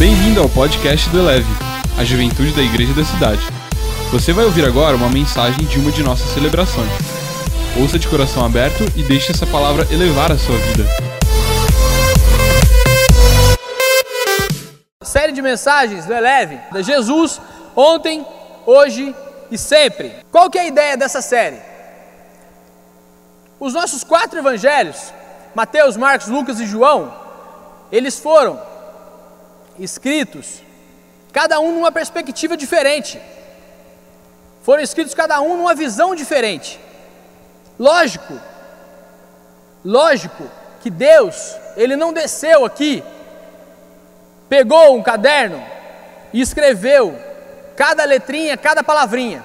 Bem-vindo ao podcast do Eleve, a juventude da igreja da cidade. Você vai ouvir agora uma mensagem de uma de nossas celebrações. Ouça de coração aberto e deixe essa palavra elevar a sua vida. Série de mensagens do Eleve, de Jesus, ontem, hoje e sempre. Qual que é a ideia dessa série? Os nossos quatro evangelhos, Mateus, Marcos, Lucas e João, eles foram escritos, cada um numa perspectiva diferente. Foram escritos cada um numa visão diferente. Lógico, lógico que Deus, Ele não desceu aqui, pegou um caderno e escreveu cada letrinha, cada palavrinha.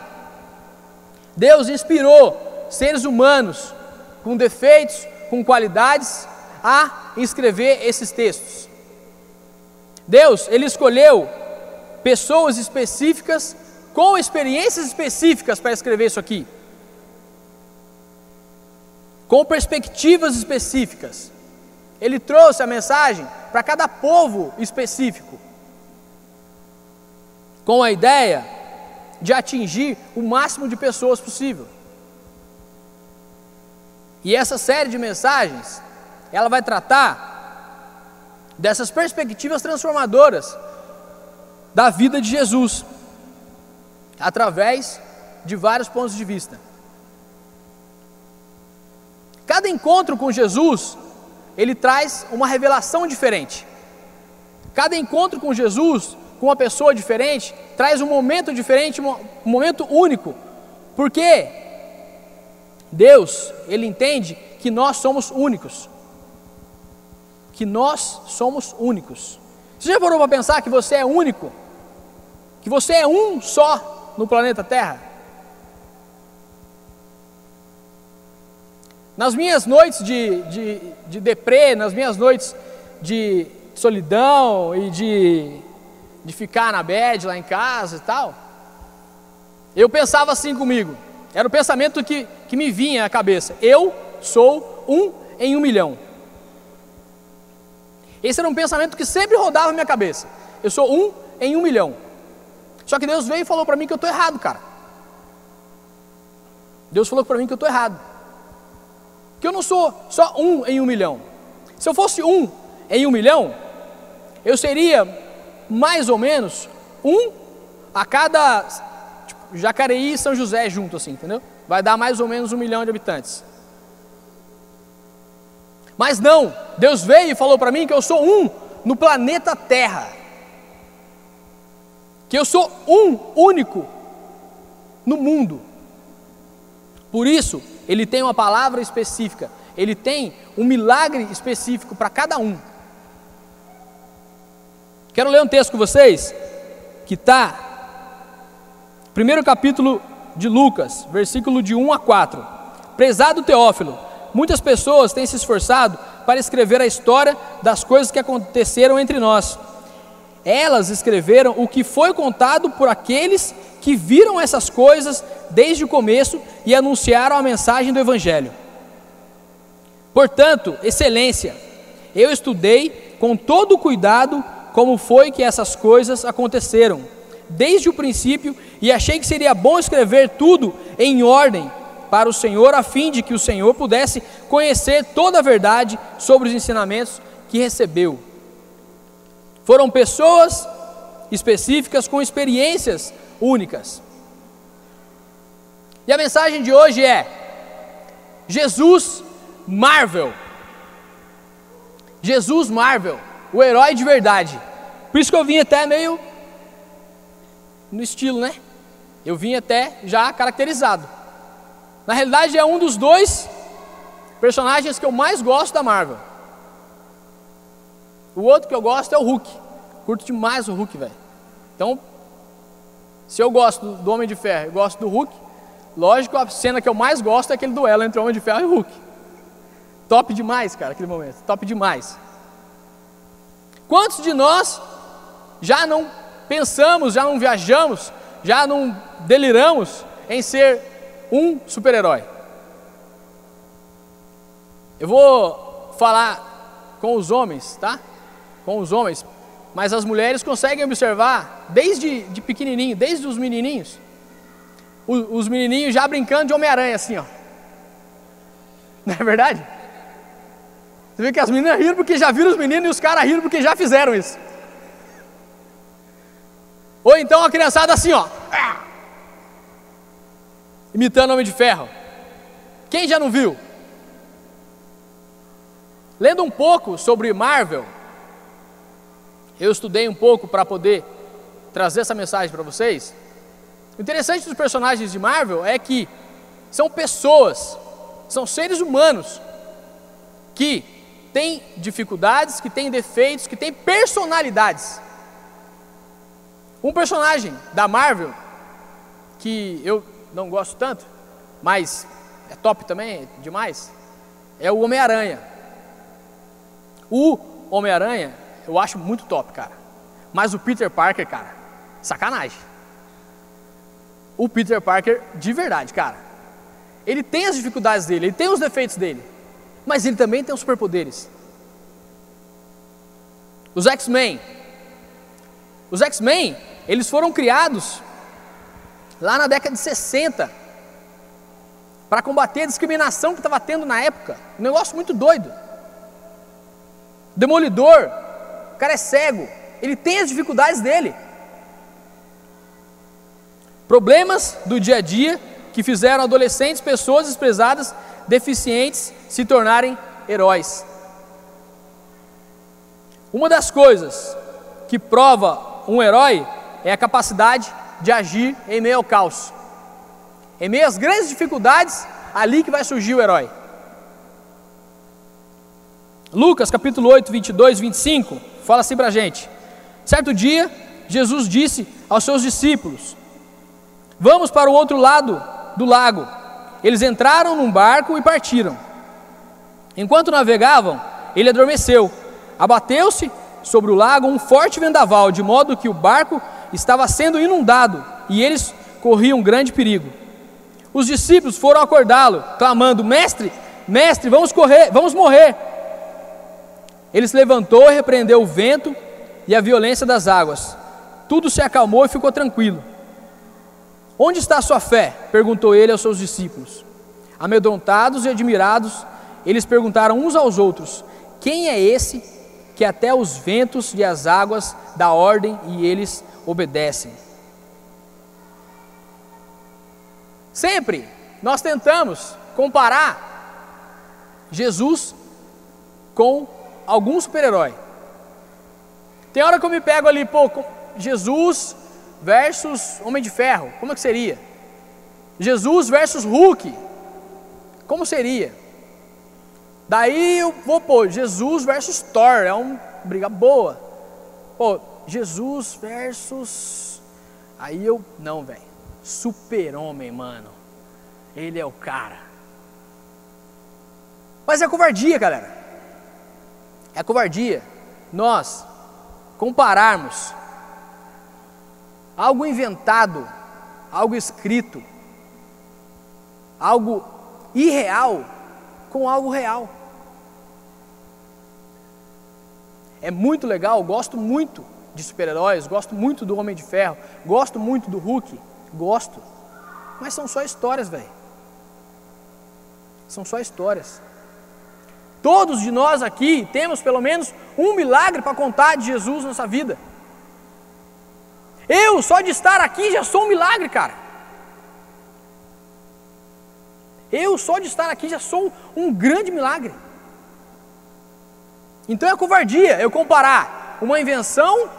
Deus inspirou seres humanos com defeitos, com qualidades, a escrever esses textos. Deus, ele escolheu pessoas específicas com experiências específicas para escrever isso aqui. Com perspectivas específicas. Ele trouxe a mensagem para cada povo específico. Com a ideia de atingir o máximo de pessoas possível. E essa série de mensagens, ela vai tratar dessas perspectivas transformadoras da vida de Jesus, através de vários pontos de vista. Cada encontro com Jesus, ele traz uma revelação diferente. Cada encontro com Jesus, com uma pessoa diferente, traz um momento diferente, um momento único. Porque Deus, ele entende que nós somos únicos que nós somos únicos. Você já parou para pensar que você é único? Que você é um só no planeta Terra? Nas minhas noites de, de, de deprê, nas minhas noites de solidão e de, de ficar na bed lá em casa e tal, eu pensava assim comigo. Era o pensamento que, que me vinha à cabeça. Eu sou um em um milhão. Esse era um pensamento que sempre rodava na minha cabeça. Eu sou um em um milhão. Só que Deus veio e falou para mim que eu estou errado, cara. Deus falou para mim que eu estou errado. Que eu não sou só um em um milhão. Se eu fosse um em um milhão, eu seria mais ou menos um a cada tipo, Jacareí e São José junto, assim, entendeu? Vai dar mais ou menos um milhão de habitantes. Mas não, Deus veio e falou para mim que eu sou um no planeta Terra. Que eu sou um único no mundo. Por isso, ele tem uma palavra específica, ele tem um milagre específico para cada um. Quero ler um texto com vocês que está, primeiro capítulo de Lucas, versículo de 1 a 4. Prezado Teófilo, Muitas pessoas têm se esforçado para escrever a história das coisas que aconteceram entre nós. Elas escreveram o que foi contado por aqueles que viram essas coisas desde o começo e anunciaram a mensagem do Evangelho. Portanto, excelência, eu estudei com todo cuidado como foi que essas coisas aconteceram, desde o princípio, e achei que seria bom escrever tudo em ordem para o Senhor, a fim de que o Senhor pudesse conhecer toda a verdade sobre os ensinamentos que recebeu. Foram pessoas específicas com experiências únicas. E a mensagem de hoje é: Jesus Marvel. Jesus Marvel, o herói de verdade. Por isso que eu vim até meio no estilo, né? Eu vim até já caracterizado. Na realidade, é um dos dois personagens que eu mais gosto da Marvel. O outro que eu gosto é o Hulk. Curto demais o Hulk, velho. Então, se eu gosto do Homem de Ferro e gosto do Hulk, lógico, a cena que eu mais gosto é aquele duelo entre o Homem de Ferro e o Hulk. Top demais, cara, aquele momento. Top demais. Quantos de nós já não pensamos, já não viajamos, já não deliramos em ser um super-herói. Eu vou falar com os homens, tá? Com os homens, mas as mulheres conseguem observar desde de pequenininho, desde os menininhos, os, os menininhos já brincando de Homem-Aranha assim, ó. Não é verdade? Você vê que as meninas riram porque já viram os meninos e os caras riram porque já fizeram isso. Ou então a criançada assim, ó. Imitando Homem de Ferro. Quem já não viu? Lendo um pouco sobre Marvel, eu estudei um pouco para poder trazer essa mensagem para vocês. O interessante dos personagens de Marvel é que são pessoas, são seres humanos que têm dificuldades, que têm defeitos, que têm personalidades. Um personagem da Marvel que eu não gosto tanto, mas é top também, é demais, é o Homem-Aranha. O Homem-Aranha eu acho muito top, cara. Mas o Peter Parker, cara, sacanagem. O Peter Parker, de verdade, cara. Ele tem as dificuldades dele, ele tem os defeitos dele. Mas ele também tem os superpoderes. Os X-Men. Os X-Men, eles foram criados lá na década de 60 para combater a discriminação que estava tendo na época. Um negócio muito doido. Demolidor, o cara é cego, ele tem as dificuldades dele. Problemas do dia a dia que fizeram adolescentes, pessoas desprezadas, deficientes, se tornarem heróis. Uma das coisas que prova um herói é a capacidade de agir em meio ao caos. Em meio às grandes dificuldades, ali que vai surgir o herói. Lucas capítulo 8, 22, 25 fala assim para a gente. Certo dia, Jesus disse aos seus discípulos: Vamos para o outro lado do lago. Eles entraram num barco e partiram. Enquanto navegavam, ele adormeceu. Abateu-se sobre o lago um forte vendaval, de modo que o barco estava sendo inundado e eles corriam grande perigo. Os discípulos foram acordá-lo, clamando: Mestre, mestre, vamos correr, vamos morrer. Ele se levantou e repreendeu o vento e a violência das águas. Tudo se acalmou e ficou tranquilo. Onde está a sua fé? perguntou ele aos seus discípulos. Amedrontados e admirados, eles perguntaram uns aos outros: Quem é esse que até os ventos e as águas dá ordem e eles obedecem? Sempre nós tentamos comparar Jesus com algum super-herói. Tem hora que eu me pego ali, pô, Jesus versus Homem de Ferro, como é que seria? Jesus versus Hulk, como seria? Daí eu vou pô, Jesus versus Thor, é uma briga boa. Pô, Jesus versus. Aí eu, não, velho. Super-homem, mano. Ele é o cara. Mas é covardia, galera. É covardia nós compararmos algo inventado, algo escrito, algo irreal com algo real. É muito legal, gosto muito de super-heróis, gosto muito do Homem de Ferro, gosto muito do Hulk, gosto. Mas são só histórias, velho. São só histórias. Todos de nós aqui temos pelo menos um milagre para contar de Jesus na nossa vida. Eu, só de estar aqui, já sou um milagre, cara. Eu, só de estar aqui, já sou um grande milagre. Então é covardia eu comparar uma invenção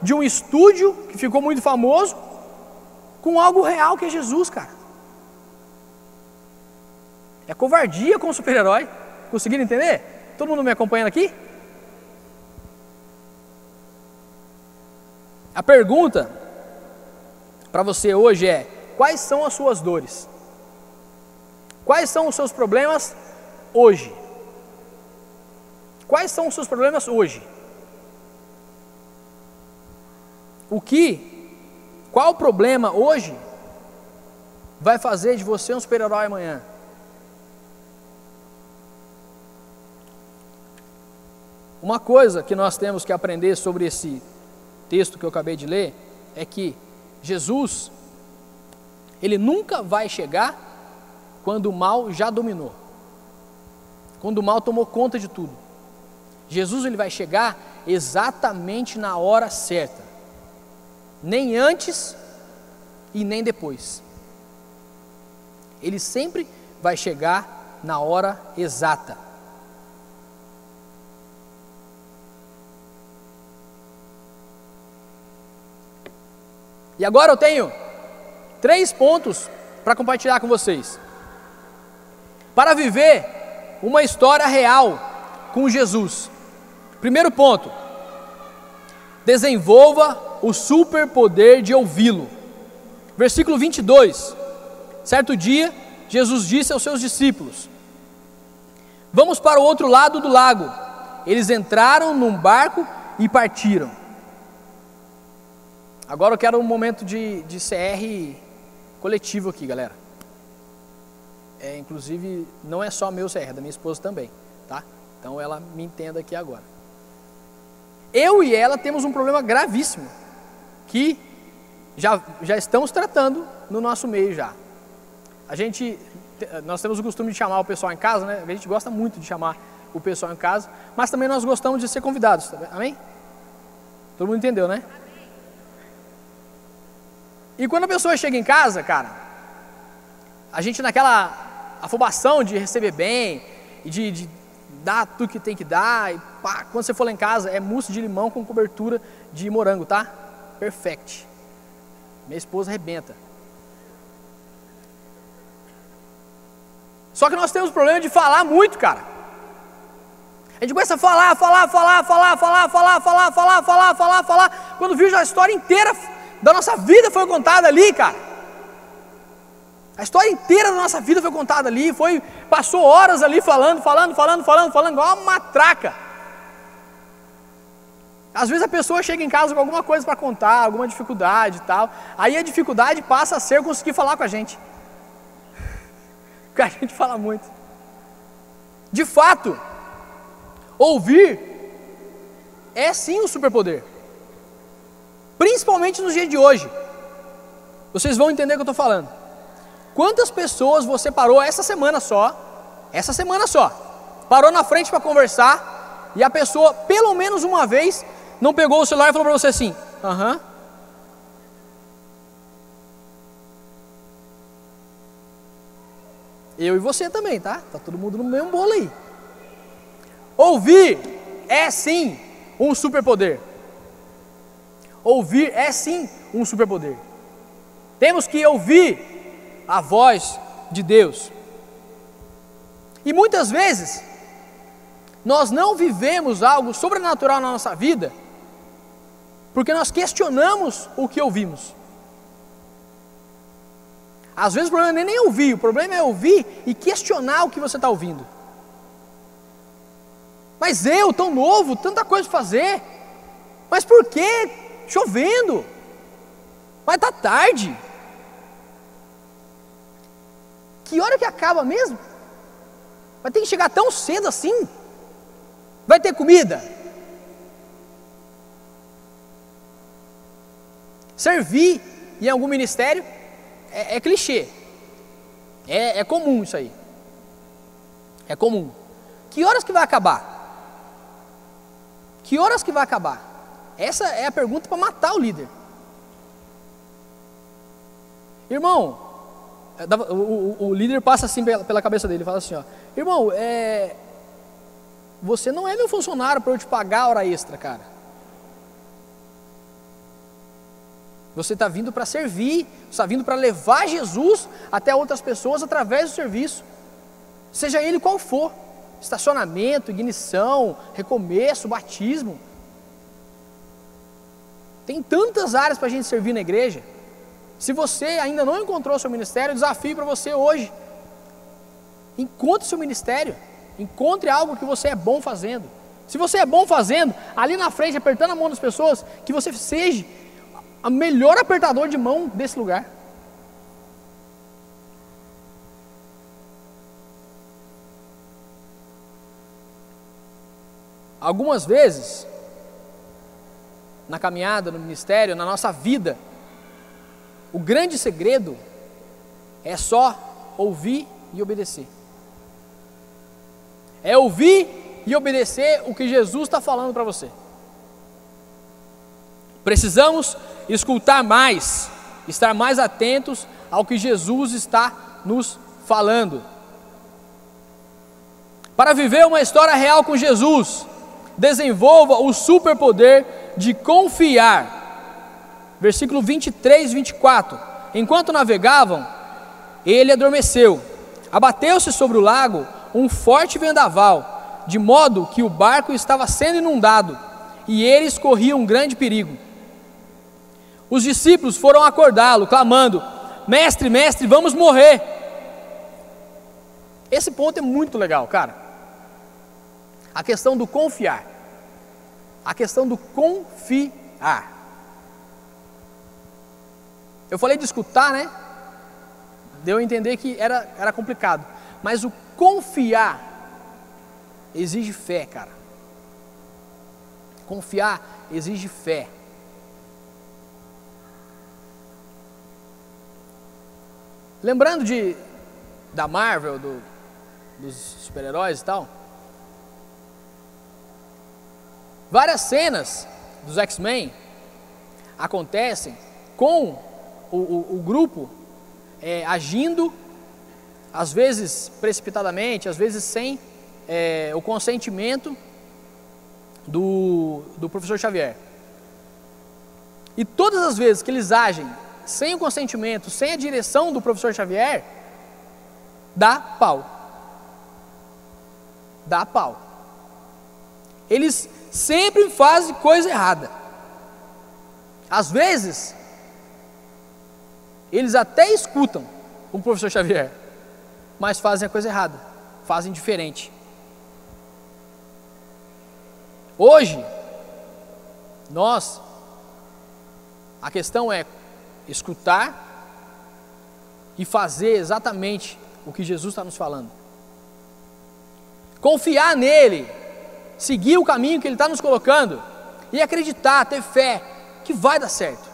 de um estúdio que ficou muito famoso com algo real que é Jesus, cara. É covardia com o super-herói. Conseguiram entender? Todo mundo me acompanhando aqui? A pergunta para você hoje é: quais são as suas dores? Quais são os seus problemas hoje? Quais são os seus problemas hoje? O que, qual problema hoje vai fazer de você um super-herói amanhã? Uma coisa que nós temos que aprender sobre esse texto que eu acabei de ler é que Jesus, ele nunca vai chegar quando o mal já dominou, quando o mal tomou conta de tudo. Jesus ele vai chegar exatamente na hora certa, nem antes e nem depois. Ele sempre vai chegar na hora exata. E agora eu tenho três pontos para compartilhar com vocês. Para viver uma história real com Jesus. Primeiro ponto: desenvolva o superpoder de ouvi-lo. Versículo 22. Certo dia, Jesus disse aos seus discípulos: Vamos para o outro lado do lago. Eles entraram num barco e partiram. Agora eu quero um momento de, de CR coletivo aqui, galera. É, inclusive, não é só meu é da minha esposa também, tá? Então ela me entenda aqui agora. Eu e ela temos um problema gravíssimo que já, já estamos tratando no nosso meio já. A gente, nós temos o costume de chamar o pessoal em casa, né? A gente gosta muito de chamar o pessoal em casa, mas também nós gostamos de ser convidados, tá amém? Todo mundo entendeu, né? E quando a pessoa chega em casa, cara, a gente naquela afobação de receber bem e de, de dar tudo que tem que dar, e pá, quando você for lá em casa, é mousse de limão com cobertura de morango, tá? Perfect. Minha esposa arrebenta. Só que nós temos o problema de falar muito, cara. A gente começa a falar, falar, falar, falar, falar, falar, falar, falar, falar, falar, falar. Quando viu já a história inteira da nossa vida foi contada ali, cara. A história inteira da nossa vida foi contada ali, foi passou horas ali falando, falando, falando, falando, falando, igual uma matraca. Às vezes a pessoa chega em casa com alguma coisa para contar, alguma dificuldade e tal. Aí a dificuldade passa a ser conseguir falar com a gente. Porque a gente fala muito. De fato, ouvir é sim um superpoder. Principalmente nos dias de hoje. Vocês vão entender o que eu estou falando. Quantas pessoas você parou essa semana só, essa semana só, parou na frente para conversar e a pessoa, pelo menos uma vez, não pegou o celular e falou para você assim: aham. Eu e você também, tá? Tá todo mundo no mesmo bolo aí. Ouvir é sim um superpoder. Ouvir é sim um superpoder. Temos que ouvir a voz de Deus. E muitas vezes, nós não vivemos algo sobrenatural na nossa vida, porque nós questionamos o que ouvimos. Às vezes o problema não é nem ouvir, o problema é ouvir e questionar o que você está ouvindo. Mas eu, tão novo, tanta coisa para fazer, mas por que chovendo, vai estar tá tarde. Que hora que acaba mesmo? Vai ter que chegar tão cedo assim? Vai ter comida? Servir em algum ministério é, é clichê. É, é comum isso aí. É comum. Que horas que vai acabar? Que horas que vai acabar? Essa é a pergunta para matar o líder. Irmão, o, o, o, líder passa assim pela, pela cabeça dele, fala assim, ó, irmão, é, você não é meu funcionário para eu te pagar a hora extra, cara. Você está vindo para servir, está vindo para levar Jesus até outras pessoas através do serviço, seja ele qual for estacionamento, ignição, recomeço, batismo. Tem tantas áreas para a gente servir na igreja. Se você ainda não encontrou seu ministério, desafio para você hoje. Encontre seu ministério. Encontre algo que você é bom fazendo. Se você é bom fazendo, ali na frente, apertando a mão das pessoas, que você seja o melhor apertador de mão desse lugar. Algumas vezes, na caminhada, no ministério, na nossa vida, o grande segredo é só ouvir e obedecer. É ouvir e obedecer o que Jesus está falando para você. Precisamos escutar mais, estar mais atentos ao que Jesus está nos falando. Para viver uma história real com Jesus, desenvolva o superpoder de confiar. Versículo 23 e 24. Enquanto navegavam, ele adormeceu. Abateu-se sobre o lago um forte vendaval, de modo que o barco estava sendo inundado e eles corriam um grande perigo. Os discípulos foram acordá-lo, clamando: Mestre, mestre, vamos morrer. Esse ponto é muito legal, cara. A questão do confiar. A questão do confiar. Eu falei de escutar, né? Deu a entender que era, era complicado. Mas o confiar exige fé, cara. Confiar exige fé. Lembrando de da Marvel, do, dos super-heróis e tal, várias cenas dos X-Men acontecem com o, o, o grupo é, agindo, às vezes precipitadamente, às vezes sem é, o consentimento do, do professor Xavier. E todas as vezes que eles agem sem o consentimento, sem a direção do professor Xavier, dá pau. Dá pau. Eles sempre fazem coisa errada. Às vezes, eles até escutam o professor Xavier, mas fazem a coisa errada, fazem diferente. Hoje, nós, a questão é escutar e fazer exatamente o que Jesus está nos falando. Confiar nele, seguir o caminho que ele está nos colocando e acreditar, ter fé que vai dar certo.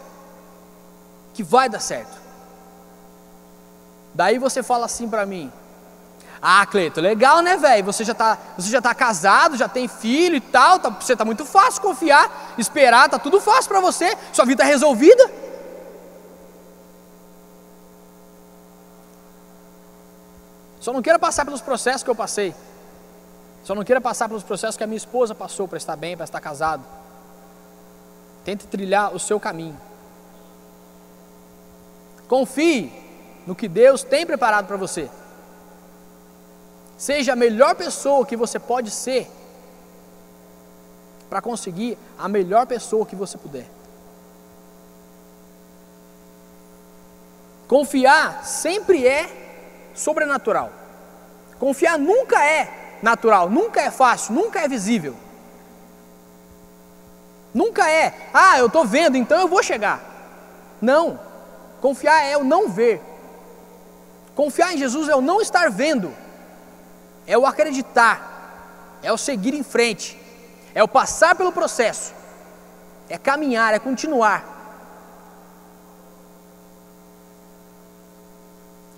Que vai dar certo. Daí você fala assim para mim: Ah, Cleito, legal, né, velho? Você já tá, você já tá casado, já tem filho e tal, tá, você tá muito fácil confiar, esperar, tá tudo fácil para você, sua vida tá resolvida. Só não queira passar pelos processos que eu passei. Só não queira passar pelos processos que a minha esposa passou para estar bem, para estar casado. Tente trilhar o seu caminho. Confie no que Deus tem preparado para você. Seja a melhor pessoa que você pode ser para conseguir a melhor pessoa que você puder. Confiar sempre é sobrenatural. Confiar nunca é natural, nunca é fácil, nunca é visível. Nunca é, ah, eu estou vendo, então eu vou chegar. Não. Confiar é o não ver. Confiar em Jesus é o não estar vendo, é o acreditar, é o seguir em frente, é o passar pelo processo, é caminhar, é continuar.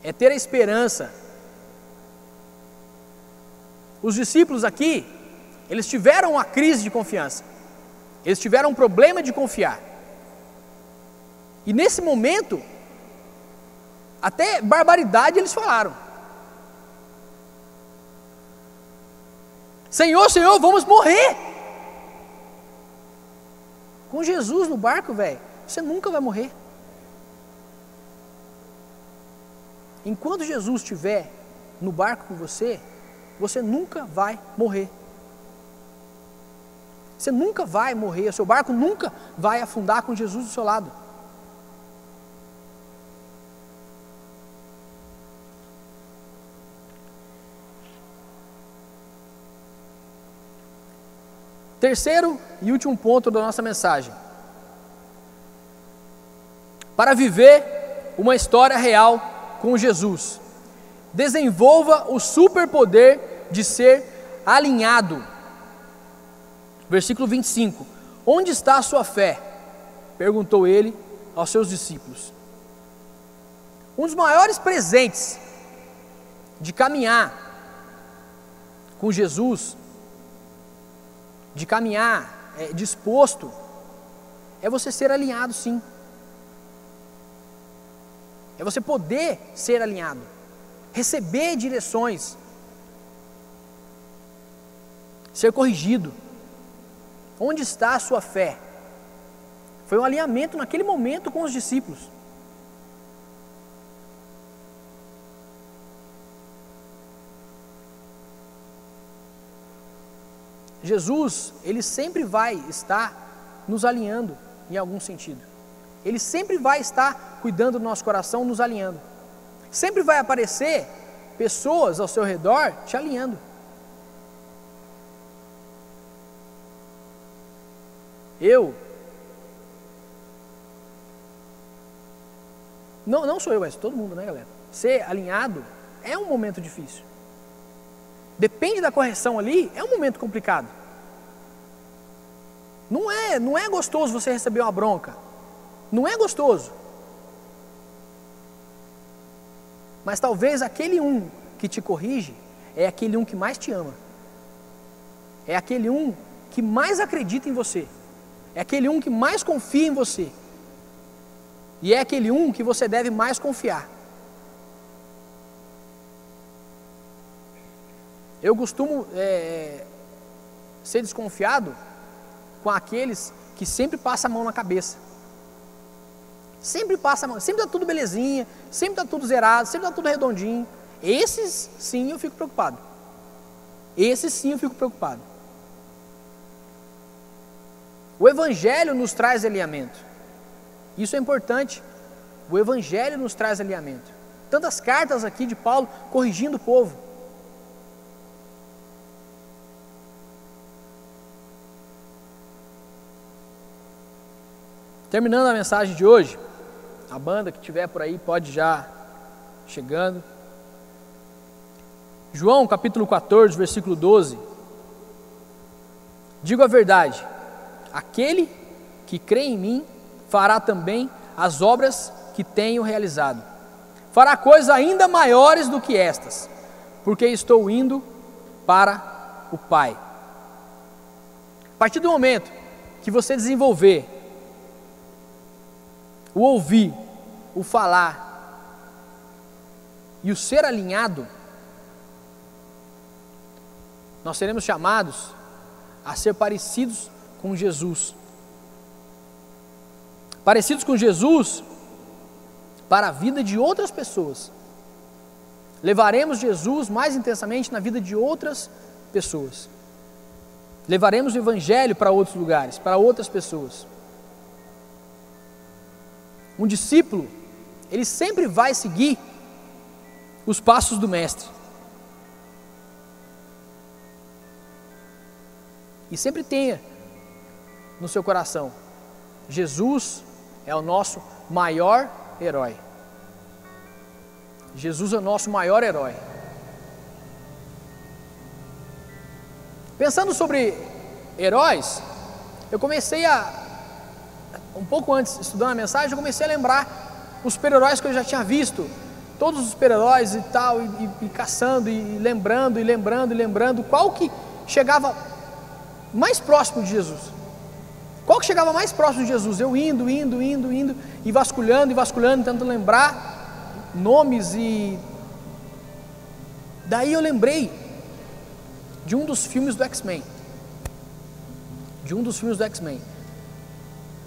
é ter a esperança. Os discípulos aqui, eles tiveram uma crise de confiança, eles tiveram um problema de confiar. E nesse momento, até barbaridade eles falaram. Senhor, Senhor, vamos morrer. Com Jesus no barco, velho, você nunca vai morrer. Enquanto Jesus estiver no barco com você, você nunca vai morrer. Você nunca vai morrer, o seu barco nunca vai afundar com Jesus do seu lado. Terceiro e último ponto da nossa mensagem. Para viver uma história real com Jesus. Desenvolva o superpoder de ser alinhado. Versículo 25: Onde está a sua fé? perguntou ele aos seus discípulos. Um dos maiores presentes de caminhar com Jesus, de caminhar é, disposto, é você ser alinhado sim. É você poder ser alinhado, receber direções, ser corrigido. Onde está a sua fé? Foi um alinhamento naquele momento com os discípulos. Jesus, ele sempre vai estar nos alinhando em algum sentido. Ele sempre vai estar cuidando do nosso coração, nos alinhando. Sempre vai aparecer pessoas ao seu redor te alinhando. Eu. Não, não sou eu, mas todo mundo, né, galera? Ser alinhado é um momento difícil. Depende da correção ali, é um momento complicado. Não é, não é gostoso você receber uma bronca. Não é gostoso. Mas talvez aquele um que te corrige é aquele um que mais te ama. É aquele um que mais acredita em você. É aquele um que mais confia em você. E é aquele um que você deve mais confiar. Eu costumo é, ser desconfiado com aqueles que sempre passam a mão na cabeça. Sempre passa a mão, sempre está tudo belezinha, sempre está tudo zerado, sempre está tudo redondinho. Esses sim eu fico preocupado. Esses sim eu fico preocupado. O Evangelho nos traz alinhamento. Isso é importante. O Evangelho nos traz alinhamento. Tantas cartas aqui de Paulo corrigindo o povo. Terminando a mensagem de hoje, a banda que tiver por aí pode já chegando. João capítulo 14, versículo 12. Digo a verdade, Aquele que crê em mim fará também as obras que tenho realizado. Fará coisas ainda maiores do que estas, porque estou indo para o Pai. A partir do momento que você desenvolver o ouvir, o falar e o ser alinhado, nós seremos chamados a ser parecidos com Jesus. Parecidos com Jesus para a vida de outras pessoas. Levaremos Jesus mais intensamente na vida de outras pessoas. Levaremos o Evangelho para outros lugares, para outras pessoas. Um discípulo, ele sempre vai seguir os passos do Mestre. E sempre tenha no seu coração: Jesus é o nosso maior herói. Jesus é o nosso maior herói. Pensando sobre heróis, eu comecei a, um pouco antes, estudando a mensagem, eu comecei a lembrar os super-heróis que eu já tinha visto, todos os super-heróis e tal, e, e, e caçando, e lembrando, e lembrando, e lembrando, qual que chegava mais próximo de Jesus. Qual que chegava mais próximo de Jesus? Eu indo, indo, indo, indo, e vasculhando, e vasculhando, tentando lembrar nomes e. Daí eu lembrei de um dos filmes do X-Men. De um dos filmes do X-Men.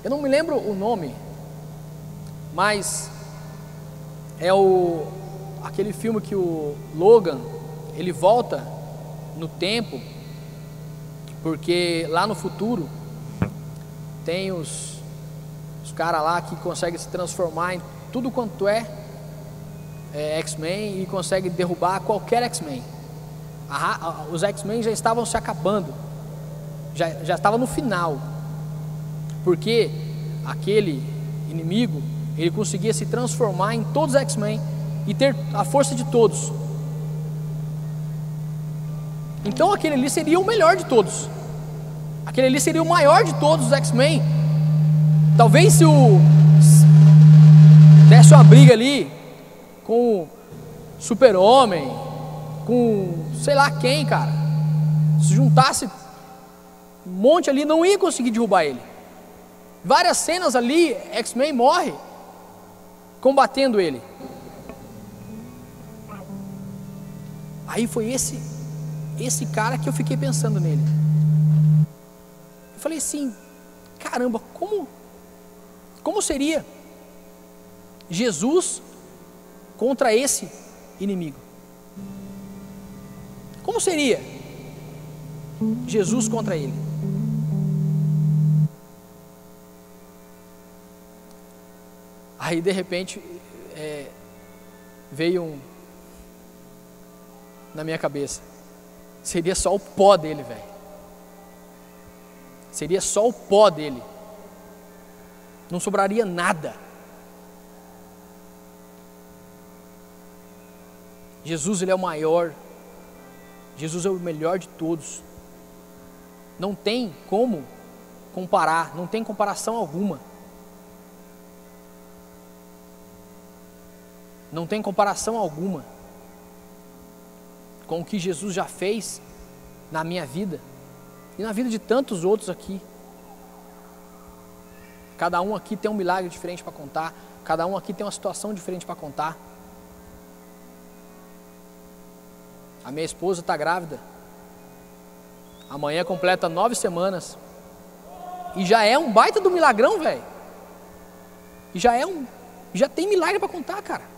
Eu não me lembro o nome, mas é o aquele filme que o Logan ele volta no tempo porque lá no futuro tem os, os caras lá que conseguem se transformar em tudo quanto é, é X-Men e conseguem derrubar qualquer X-Men. Os X-Men já estavam se acabando, já, já estava no final, porque aquele inimigo ele conseguia se transformar em todos os X-Men e ter a força de todos. Então aquele ali seria o melhor de todos. Aquele ali seria o maior de todos os X-Men. Talvez se o desse uma briga ali com o super-homem, com sei lá quem, cara. Se juntasse um monte ali, não ia conseguir derrubar ele. Várias cenas ali, X-Men morre combatendo ele. Aí foi esse esse cara que eu fiquei pensando nele. Eu falei assim, caramba, como como seria Jesus contra esse inimigo? Como seria Jesus contra ele? Aí de repente é, veio um na minha cabeça. Seria só o pó dele, velho. Seria só o pó dele. Não sobraria nada. Jesus ele é o maior. Jesus é o melhor de todos. Não tem como comparar, não tem comparação alguma. Não tem comparação alguma com o que Jesus já fez na minha vida e na vida de tantos outros aqui. Cada um aqui tem um milagre diferente para contar, cada um aqui tem uma situação diferente para contar. A minha esposa está grávida. Amanhã completa nove semanas. E já é um baita do milagrão, velho. E já é um. Já tem milagre para contar, cara.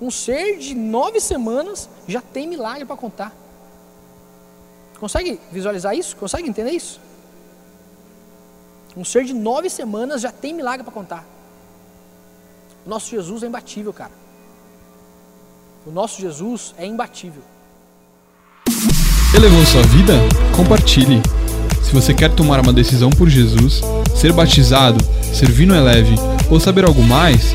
Um ser de nove semanas já tem milagre para contar. Consegue visualizar isso? Consegue entender isso? Um ser de nove semanas já tem milagre para contar. O nosso Jesus é imbatível, cara. O nosso Jesus é imbatível. Elevou sua vida? Compartilhe. Se você quer tomar uma decisão por Jesus, ser batizado, servir no Eleve ou saber algo mais,